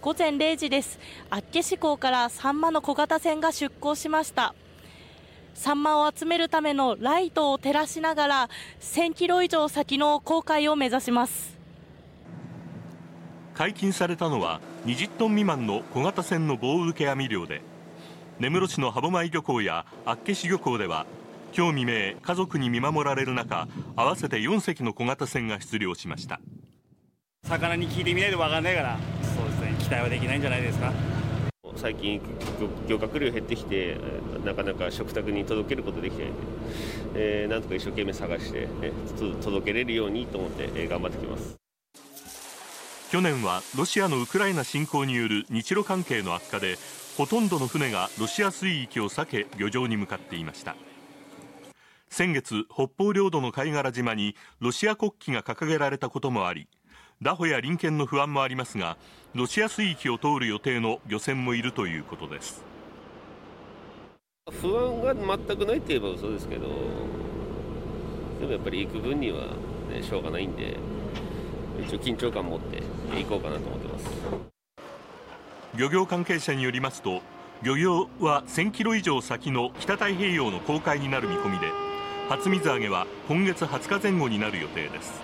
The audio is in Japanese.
午前0時です。厚岸港からサンマの小型船が出港しました。サンマを集めるためのライトを照らしながら1000キロ以上先の航海を目指します。解禁されたのは20トン未満の小型船の棒受け網漁で根室市の歯舞漁港や厚岸漁港では今日未明家族に見守られる中合わせて4隻の小型船が出漁しました。魚に聞いてみないと分かんないから期待はできないんじゃないですか。最近漁獲量減ってきてなかなか食卓に届けることできないので、えー、なんとか一生懸命探して、え届けれるようにと思って、えー、頑張ってきます。去年はロシアのウクライナ侵攻による日露関係の悪化でほとんどの船がロシア水域を避け漁場に向かっていました。先月北方領土の貝殻島にロシア国旗が掲げられたこともあり拿捕や臨検の不安もありますがロシア水域を通る予定の漁船もいるということです。不安が全くないといえば嘘ですけどでもやっぱり行く分には、ね、しょうがないんで一応緊張感持って行こうかなと思ってます。漁業関係者によりますと漁業は1000キロ以上先の北太平洋の公海になる見込みで初水揚げは今月20日前後になる予定です